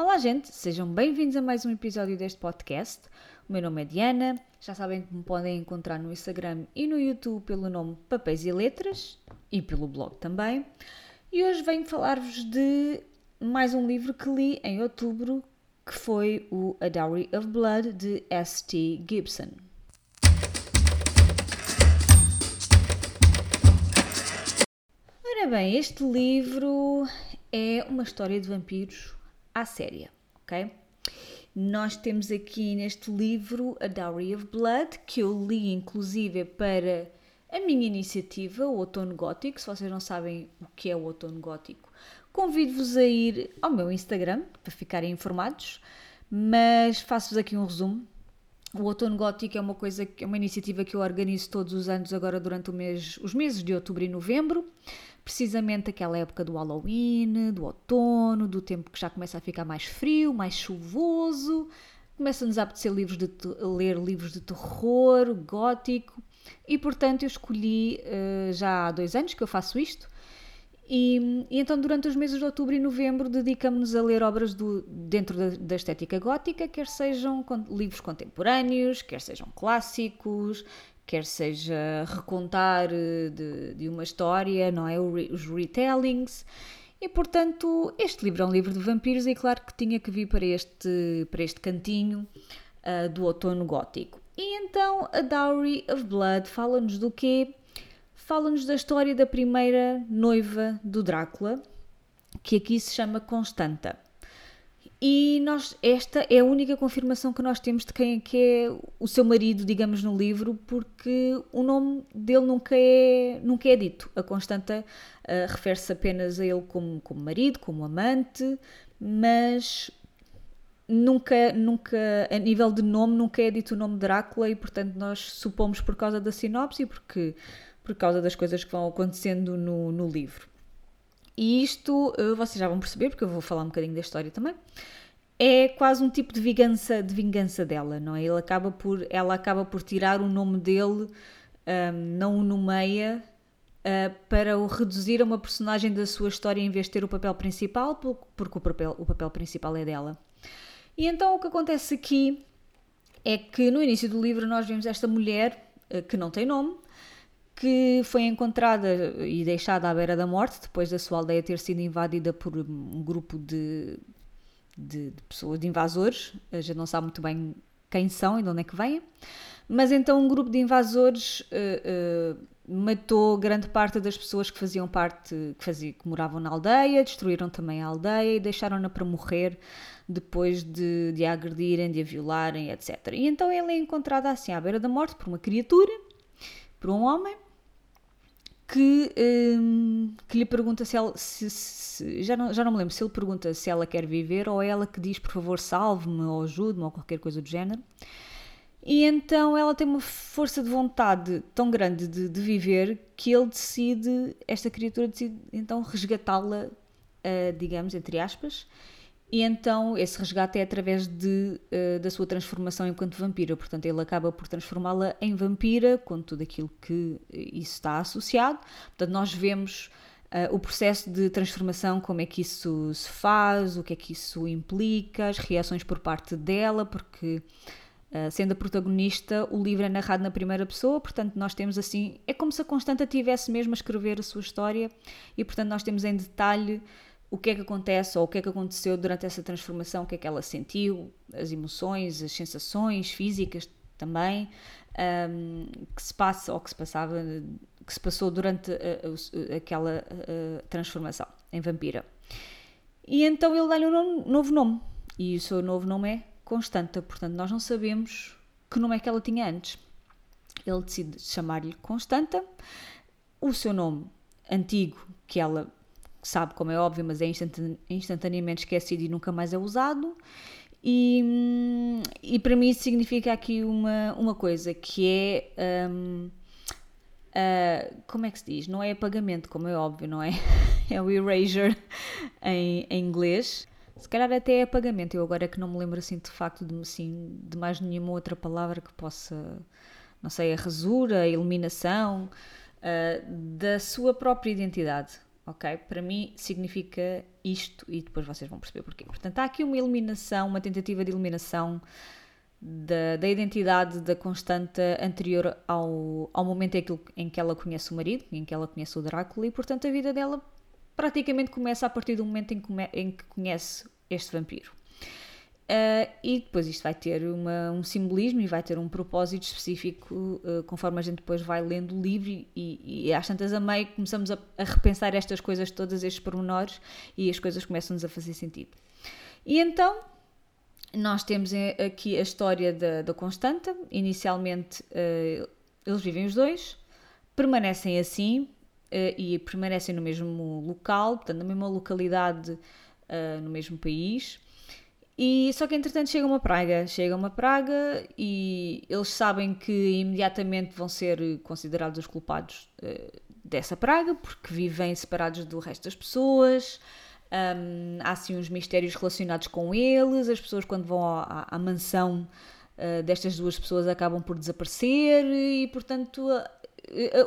Olá, gente, sejam bem-vindos a mais um episódio deste podcast. O meu nome é Diana, já sabem que me podem encontrar no Instagram e no YouTube pelo nome Papéis e Letras e pelo blog também. E hoje venho falar-vos de mais um livro que li em outubro, que foi o A Dowry of Blood de S.T. Gibson. Ora bem, este livro é uma história de vampiros à séria, ok? Nós temos aqui neste livro A Dowry of Blood, que eu li inclusive para a minha iniciativa, o Outono Gótico. Se vocês não sabem o que é o Outono Gótico, convido-vos a ir ao meu Instagram para ficarem informados, mas faço-vos aqui um resumo. O Outono Gótico é uma coisa, é uma iniciativa que eu organizo todos os anos agora durante mês, os meses de outubro e novembro precisamente aquela época do Halloween, do outono, do tempo que já começa a ficar mais frio, mais chuvoso, começa-nos a apetecer livros de, ler livros de terror, gótico, e portanto eu escolhi uh, já há dois anos que eu faço isto. E, e, então, durante os meses de outubro e novembro, dedicamos-nos a ler obras do, dentro da, da, estética gótica, quer sejam livros contemporâneos, quer sejam clássicos, quer seja recontar eh, de, de uma história, não é? Os retellings. E portanto, este livro é um livro de vampiros e claro que tinha que vir para este, para este cantinho uh, do outono gótico. E então a Dowry of Blood fala-nos do quê? Fala-nos da história da primeira noiva do Drácula, que aqui se chama Constanta. E nós, esta é a única confirmação que nós temos de quem é que é o seu marido, digamos, no livro, porque o nome dele nunca é, nunca é dito. A Constanta uh, refere-se apenas a ele como, como marido, como amante, mas nunca, nunca, a nível de nome, nunca é dito o nome de Drácula e, portanto, nós supomos por causa da sinopse e porque, por causa das coisas que vão acontecendo no, no livro. E isto, uh, vocês já vão perceber, porque eu vou falar um bocadinho da história também, é quase um tipo de vingança, de vingança dela, não é? Ele acaba por, ela acaba por tirar o nome dele, um, não o nomeia, uh, para o reduzir a uma personagem da sua história em vez de ter o papel principal, porque o papel, o papel principal é dela. E então o que acontece aqui é que no início do livro nós vemos esta mulher uh, que não tem nome, que foi encontrada e deixada à beira da morte depois da sua aldeia ter sido invadida por um grupo de, de, de pessoas, de invasores. A gente não sabe muito bem quem são e de onde é que vêm. Mas então um grupo de invasores uh, uh, matou grande parte das pessoas que faziam parte, que, faziam, que moravam na aldeia, destruíram também a aldeia e deixaram-na para morrer depois de, de a agredirem, de a violarem, etc. E então ela é encontrada assim à beira da morte por uma criatura, por um homem, que, um, que lhe pergunta se ela. Se, se, já, não, já não me lembro se ele pergunta se ela quer viver ou é ela que diz por favor salve-me ou ajude-me ou qualquer coisa do género. E então ela tem uma força de vontade tão grande de, de viver que ele decide, esta criatura decide então resgatá-la, uh, digamos, entre aspas, e então esse resgate é através de, uh, da sua transformação enquanto vampira. Portanto, ele acaba por transformá-la em vampira, com tudo aquilo que isso está associado. Portanto, nós vemos uh, o processo de transformação, como é que isso se faz, o que é que isso implica, as reações por parte dela, porque. Uh, sendo a protagonista, o livro é narrado na primeira pessoa, portanto, nós temos assim. É como se a Constanta tivesse mesmo a escrever a sua história, e portanto, nós temos em detalhe o que é que acontece ou o que é que aconteceu durante essa transformação, o que é que ela sentiu, as emoções, as sensações físicas também, um, que se passa ou que se passava, que se passou durante a, a, aquela a, transformação em vampira. E então ele dá-lhe um novo nome, e o seu novo nome é Constanta, portanto nós não sabemos que nome é que ela tinha antes. Ele decide chamar-lhe Constanta, o seu nome antigo que ela sabe, como é óbvio, mas é instantaneamente esquecido e nunca mais é usado. E, e para mim isso significa aqui uma, uma coisa que é. Um, uh, como é que se diz? Não é apagamento, como é óbvio, não é? é o erasure em, em inglês. Se calhar até é apagamento, eu agora é que não me lembro assim de facto de, assim, de mais nenhuma outra palavra que possa, não sei, a rasura, a eliminação uh, da sua própria identidade ok? Para mim significa isto e depois vocês vão perceber porquê. Portanto, há aqui uma eliminação, uma tentativa de eliminação da, da identidade da Constanta anterior ao, ao momento em que, ela conhece o marido, em que ela conhece o Drácula, e portanto a vida dela praticamente começa a partir do momento em que, em que conhece este vampiro. Uh, e depois isto vai ter uma, um simbolismo e vai ter um propósito específico uh, conforme a gente depois vai lendo o livro e, e, e às tantas a meio começamos a, a, repensar estas coisas, todos estes pormenores e as coisas começam-nos a fazer sentido. E então nós temos aqui a história da, da Constanta, inicialmente uh, eles vivem os dois, permanecem assim e permanecem no mesmo local, portanto na mesma localidade, no mesmo país e só que entretanto chega uma praga, chega uma praga e eles sabem que imediatamente vão ser considerados os culpados uh, dessa praga porque vivem separados do resto das pessoas. Um, há assim uns mistérios relacionados com eles. As pessoas, quando vão à, à mansão uh, destas duas pessoas, acabam por desaparecer e, portanto,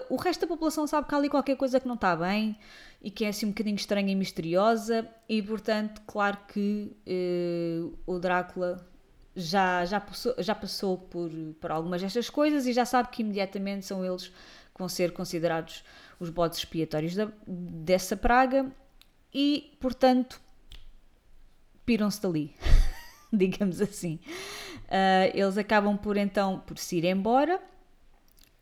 o resto da população sabe que há ali qualquer coisa que não está bem e que é assim um bocadinho estranha e misteriosa, e portanto, claro que eh, o Drácula já, já, passou, já passou por, por algumas destas coisas e já sabe que imediatamente são eles que vão ser considerados os bodes expiatórios da, dessa praga e, portanto, piram-se dali, digamos assim. Uh, eles acabam por então por se ir embora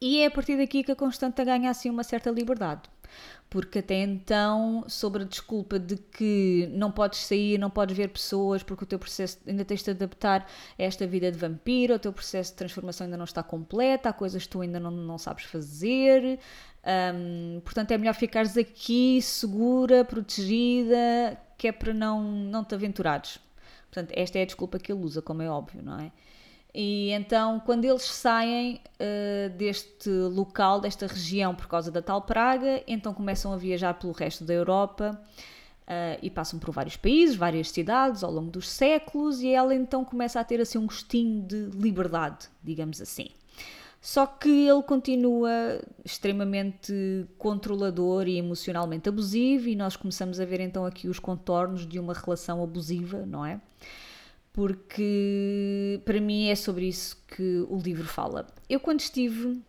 e é a partir daqui que a Constanta ganha assim uma certa liberdade porque até então, sobre a desculpa de que não podes sair, não podes ver pessoas, porque o teu processo ainda tens de adaptar a esta vida de vampiro, o teu processo de transformação ainda não está completo, há coisas que tu ainda não, não sabes fazer, portanto é melhor ficares aqui segura, protegida, que é para não, não te aventurares. Portanto, esta é a desculpa que ele usa, como é óbvio, não é? E então, quando eles saem uh, deste local, desta região, por causa da tal praga, então começam a viajar pelo resto da Europa uh, e passam por vários países, várias cidades ao longo dos séculos, e ela então começa a ter assim um gostinho de liberdade, digamos assim. Só que ele continua extremamente controlador e emocionalmente abusivo, e nós começamos a ver então aqui os contornos de uma relação abusiva, não é? Porque para mim é sobre isso que o livro fala. Eu, quando estive.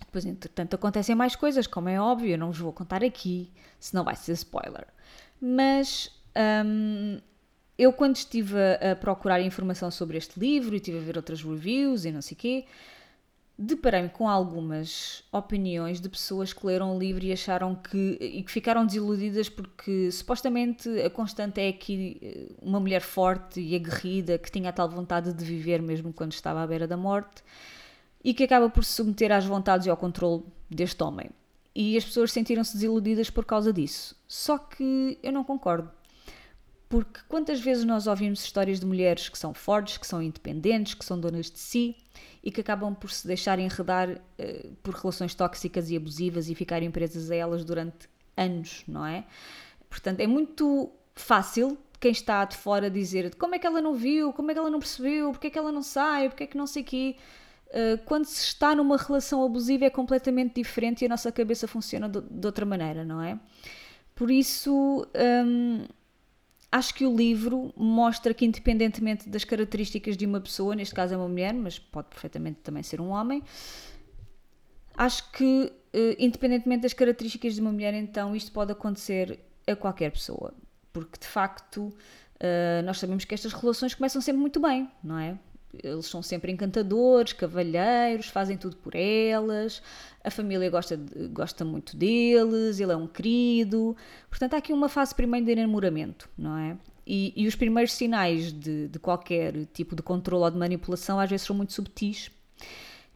Depois, entretanto, acontecem mais coisas, como é óbvio, eu não vos vou contar aqui, senão vai ser spoiler. Mas um, eu, quando estive a, a, procurar informação sobre este livro e estive a ver outras reviews e não sei o quê, deparei-me com algumas opiniões de pessoas que leram o livro e acharam que e que ficaram desiludidas porque supostamente a Constante é aqui eh, uma mulher forte e aguerrida que tinha a tal vontade de viver mesmo quando estava à beira da morte e que acaba por se submeter às vontades e ao controle deste homem. E as pessoas sentiram-se desiludidas por causa disso. Só que eu não concordo. Porque quantas vezes nós ouvimos histórias de mulheres que são fortes, que são independentes, que são donas de si e que acabam por se deixar enredar uh, por relações tóxicas e abusivas e ficarem presas a elas durante anos, não é? Portanto, é muito fácil quem está de fora dizer como é que ela não viu, como é que ela não percebeu, porque é que ela não sai, porque é que não sei quê. Uh, quando se está numa relação abusiva é completamente diferente e a nossa cabeça funciona de, outra maneira, não é? Por isso, um, acho que o livro mostra que, independentemente das características de uma pessoa, neste caso é uma mulher, mas pode perfeitamente também ser um homem, acho que, eh, independentemente das características de uma mulher, então isto pode acontecer a qualquer pessoa. Porque, de facto, eh, nós sabemos que estas relações começam sempre muito bem, não é? Eles são sempre encantadores, cavalheiros, fazem tudo por elas, a família gosta, gosta muito deles, ele é um querido. Portanto, há aqui uma fase primeiro de enamoramento, não é? E, e os primeiros sinais de, de, qualquer tipo de controle ou de manipulação às vezes são muito subtis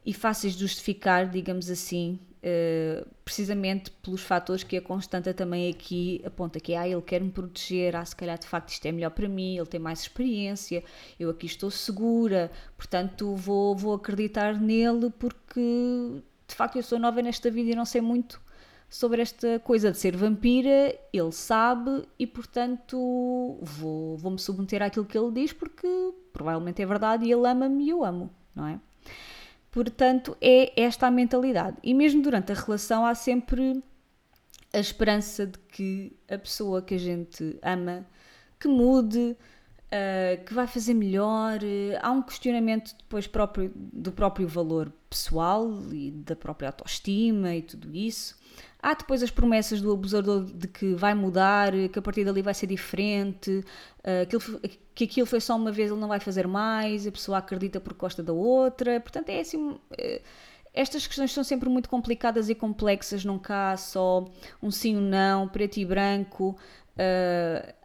e fáceis de justificar, digamos assim, uh, precisamente pelos fatores que a Constanta também aqui aponta, que é, ah, ele quer me proteger, ah, se calhar de facto isto é melhor para mim, ele tem mais experiência, eu aqui estou segura, portanto vou, vou acreditar nele porque de facto eu sou nova nesta vida e não sei muito sobre esta coisa de ser vampira, ele sabe e portanto vou, vou me submeter àquilo que ele diz porque provavelmente é verdade e ele ama-me e eu amo, não é? Portanto, é esta a mentalidade. E mesmo durante a relação há sempre a esperança de que a pessoa que a gente ama que mude, uh, que vai fazer melhor. Uh, há um questionamento depois próprio, do próprio valor pessoal e da própria autoestima e tudo isso. Há depois as promessas do abusador de que vai mudar, que a partir dali vai ser diferente, que aquilo foi só uma vez, ele não vai fazer mais, a pessoa acredita por costa da outra. Portanto, é assim. Estas questões são sempre muito complicadas e complexas, nunca há só um sim ou um não, preto e branco.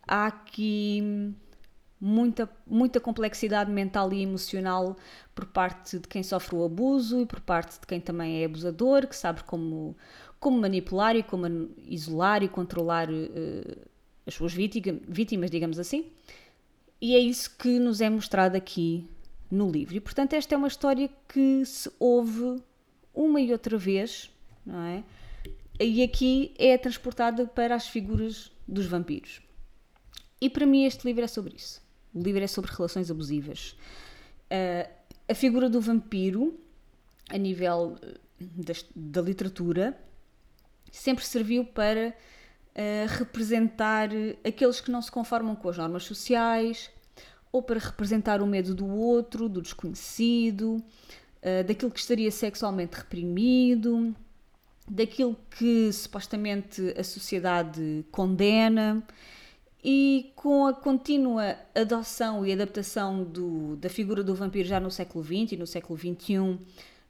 Há aqui muita, muita complexidade mental e emocional por parte de quem sofre o abuso e por parte de quem também é abusador, que sabe como, como manipular e como isolar e controlar uh, as suas vítimas, vítimas, digamos assim. E é isso que nos é mostrado aqui no livro. E portanto, esta é uma história que se ouve uma e outra vez, não é? E aqui é transportada para as figuras dos vampiros. E para mim este livro é sobre isso. O livro é sobre relações abusivas. Uh, a figura do vampiro, a nível eh, da, da literatura, sempre serviu para uh, representar aqueles que não se conformam com as normas sociais, ou para representar o medo do outro, do desconhecido, uh, daquilo que estaria sexualmente reprimido, daquilo que supostamente a sociedade condena e com a contínua adoção e adaptação do, da figura do vampiro já no século XX e no século XXI, uh,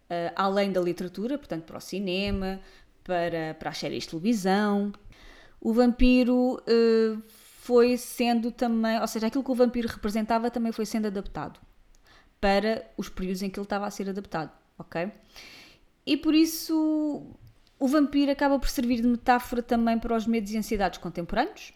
eh, além da literatura, portanto, para o cinema, para, para as séries de televisão, o vampiro uh, foi sendo também, ou seja, aquilo que o vampiro representava também foi sendo adaptado para os períodos em que ele estava a ser adaptado, ok? E por isso o vampiro acaba por servir de metáfora também para os medos e ansiedades contemporâneos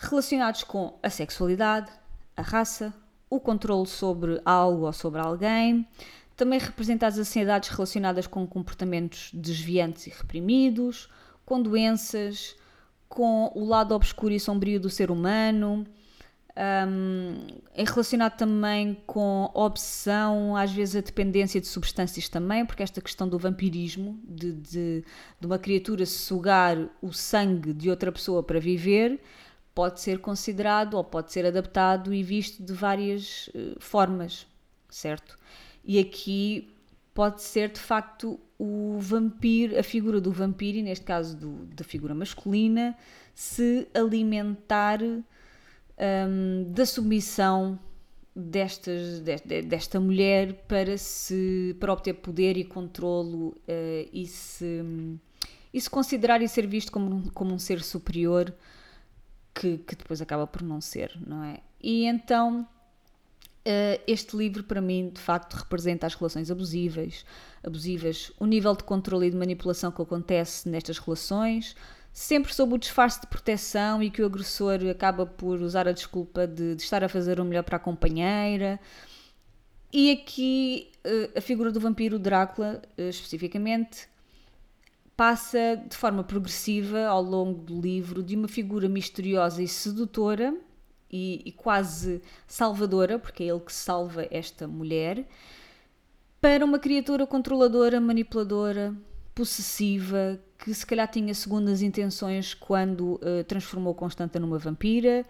relacionados com a sexualidade, a raça, o controle sobre algo ou sobre alguém, também representa as ansiedades relacionadas com comportamentos desviantes e reprimidos, com doenças, com o lado obscuro e sombrio do ser humano, um, é relacionado também com obsessão, às vezes a dependência de substâncias também, porque esta questão do vampirismo, de, de, de uma criatura sugar o sangue de outra pessoa para viver, pode ser considerado ou pode ser adaptado e visto de várias uh, formas, certo? E aqui pode ser de facto o vampiro, a figura do vampiro, e neste caso do, da figura masculina, se alimentar um, da submissão destas, desta, desta mulher para, se, para obter poder e controlo uh, e, se, e se considerar e ser visto como, como um ser superior que, que depois acaba por não ser, não é? E então Uh, este livro para mim de facto representa as relações abusivas, abusivas, o nível de controle e de manipulação que acontece nestas relações, sempre sob o disfarce de proteção e que o agressor acaba por usar a desculpa de, de estar a fazer o melhor para a companheira. E aqui uh, a figura do vampiro Drácula, uh, especificamente, passa de forma progressiva ao longo do livro de uma figura misteriosa e sedutora e, e, quase salvadora, porque é ele que salva esta mulher, para uma criatura controladora, manipuladora, possessiva, que se calhar tinha segundas intenções quando uh, transformou Constanta numa vampira.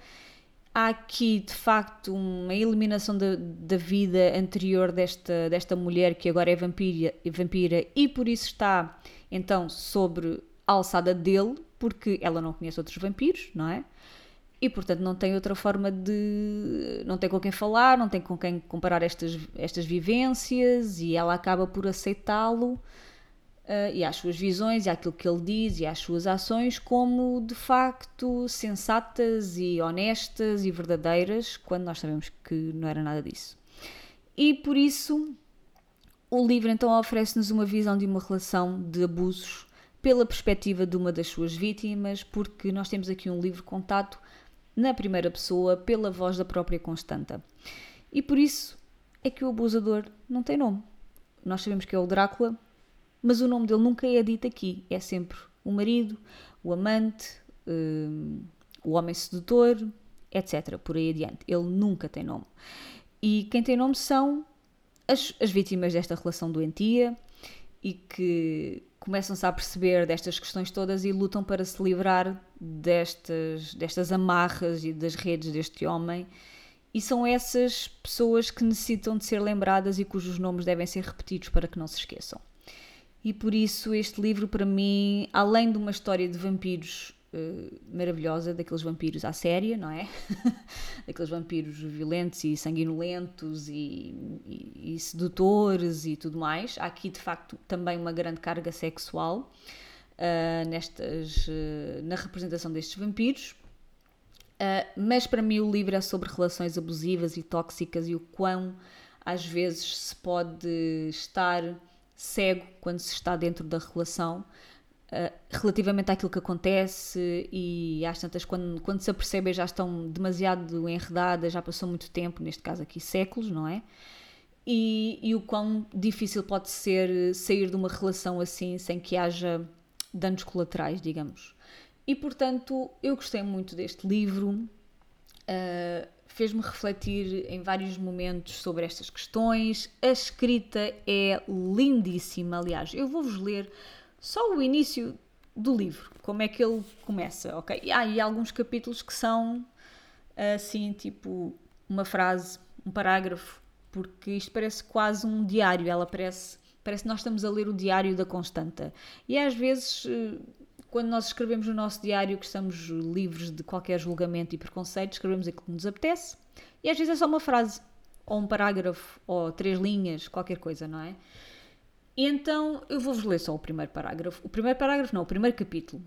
Há aqui de facto uma eliminação da, da vida anterior desta, desta mulher que agora é vampira, vampira e por isso está então sobre a alçada dele, porque ela não conhece outros vampiros, não é? E portanto não tem outra forma de. não tem com quem falar, não tem com quem comparar estas, estas vivências e ela acaba por aceitá-lo uh, e às suas visões e àquilo que ele diz e às suas ações como de facto sensatas e honestas e verdadeiras, quando nós sabemos que não era nada disso. E por isso o livro então oferece-nos uma visão de uma relação de abusos pela perspectiva de uma das suas vítimas, porque nós temos aqui um livro contado na primeira pessoa pela voz da própria Constanta. E por isso é que o abusador não tem nome. Nós sabemos que é o Drácula, mas o nome dele nunca é dito aqui. É sempre o marido, o amante, um, o homem sedutor, etc. Por aí adiante. Ele nunca tem nome. E quem tem nome são as, as vítimas desta relação doentia e que começam-se a perceber destas questões todas e lutam para se livrar destas, destas amarras e das redes deste homem. E são essas pessoas que necessitam de ser lembradas e cujos nomes devem ser repetidos para que não se esqueçam. E por isso, este livro, para mim, além de uma história de vampiros uh, maravilhosa, daqueles vampiros à séria, não é? daqueles vampiros violentos e sanguinolentos e, e, e, sedutores e tudo mais, há aqui de facto também uma grande carga sexual uh, nestas, uh, na representação destes vampiros. mas para mim, o livro é sobre relações abusivas e tóxicas e o quão às vezes se pode estar cego quando se está dentro da relação uh, relativamente àquilo que acontece e às tantas quando, quando se apercebem já estão demasiado enredadas, já passou muito tempo, neste caso aqui séculos, não é? E, e o quão difícil pode ser sair de uma relação assim sem que haja danos colaterais, digamos. E portanto, eu gostei muito deste livro. Uh, fez-me refletir em vários momentos sobre estas questões. A escrita é lindíssima, aliás, eu vou-vos ler só o início do livro, como é que ele começa, ok? Ah, e há alguns capítulos que são assim, tipo uma frase, um parágrafo, porque isto parece quase um diário, ela parece, parece que nós estamos a ler o diário da Constanta. E às vezes eh, quando nós escrevemos no nosso diário que estamos livres de qualquer julgamento e preconceito, escrevemos aquilo que nos apetece e às vezes é só uma frase, ou um parágrafo, ou três linhas, qualquer coisa, não é? Então eu vou-vos ler só o primeiro parágrafo. O primeiro parágrafo, não, o primeiro capítulo,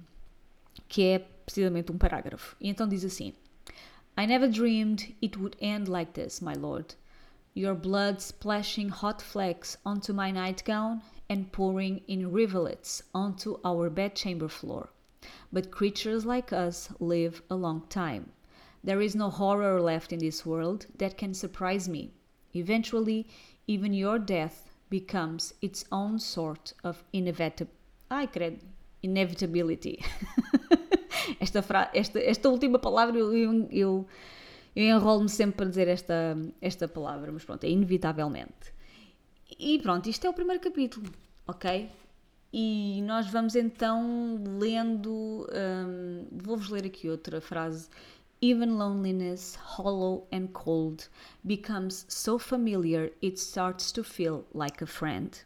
que é precisamente um parágrafo. E então diz assim: I never dreamed it would end like this, my lord. Your blood splashing hot flakes onto my nightgown and pouring in rivulets onto our bedchamber floor. But creatures like us live a long time. There is no horror left in this world that can surprise me. Eventually, even your death becomes its own sort of inevitable. Ai, credo. Inevitability. esta, fra... esta, esta última palavra eu, eu, eu, eu enrolo-me sempre para dizer esta, esta palavra, mas pronto, é inevitavelmente. E pronto, isto é o primeiro capítulo, ok? E nós vamos então lendo. Um, Vou-vos ler aqui outra frase. Even loneliness, hollow and cold, becomes so familiar it starts to feel like a friend.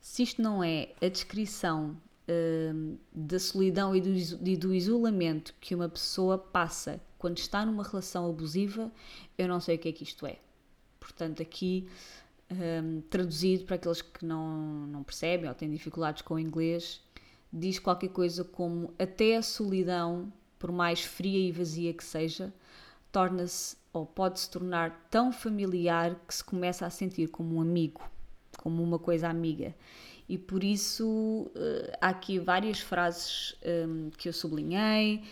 Se isto não é a descrição um, da solidão e do, e do isolamento que uma pessoa passa quando está numa relação abusiva, eu não sei o que é que isto é. Portanto, aqui um, traduzido para aqueles que não, não percebem ou têm dificuldades com o inglês, diz qualquer coisa como até a solidão, por mais fria e vazia que seja, torna-se ou pode se tornar tão familiar que se começa a sentir como um amigo, como uma coisa amiga. E por isso uh, há aqui várias frases um, que eu sublinhei,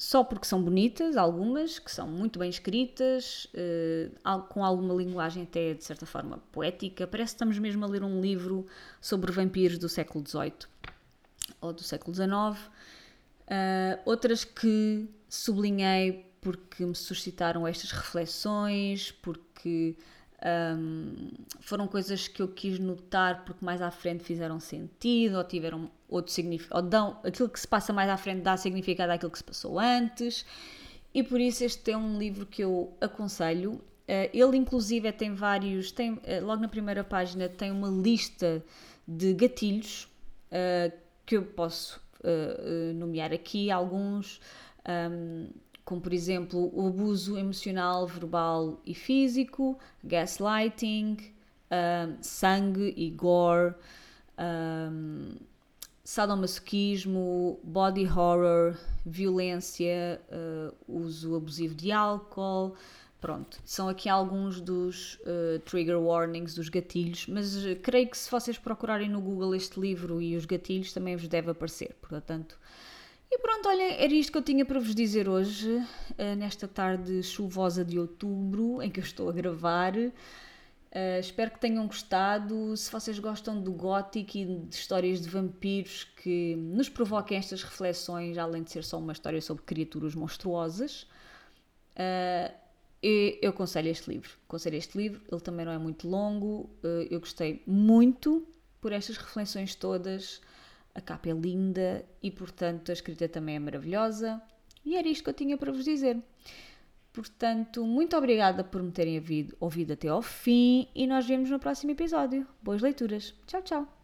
só porque são bonitas, algumas, que são muito bem escritas, uh, com alguma linguagem até de certa forma poética. Parece que estamos mesmo a ler um livro sobre vampiros do século XVIII ou do século XIX. Uh, eh, outras que sublinhei porque me suscitaram estas reflexões, porque um, foram coisas que eu quis notar porque mais à frente fizeram sentido ou tiveram outro significado, ou dão aquilo que se passa mais à frente dá significado àquilo que se passou antes, e por isso este é um livro que eu aconselho. Uh, ele, inclusive, tem vários, tem, uh, logo na primeira página, tem uma lista de gatilhos uh, que eu posso nomear aqui alguns. Um, como por exemplo o abuso emocional, verbal e físico, gaslighting, um, sangue e gore, um, sadomasoquismo, body horror, violência, uh, uso abusivo de álcool. Pronto, são aqui alguns dos uh, trigger warnings, dos gatilhos, mas uh, creio que se vocês procurarem no Google este livro e os gatilhos também vos deve aparecer. Portanto, e pronto, olha, era isto que eu tinha para vos dizer hoje, uh, nesta tarde chuvosa de outubro, em que eu estou a gravar. Uh, espero que tenham gostado. Se vocês gostam do gótico e de histórias de vampiros que nos provoquem estas reflexões, além de ser só uma história sobre criaturas monstruosas, uh, eu, eu aconselho este livro. Aconselho este livro, ele também não é muito longo, uh, eu gostei muito por estas reflexões todas. A capa é linda e, portanto, a escrita também é maravilhosa. E era isto que eu tinha para vos dizer. Portanto, muito obrigada por me terem ouvido, ouvido até ao fim e nós vemos no próximo episódio. Boas leituras. Tchau, tchau.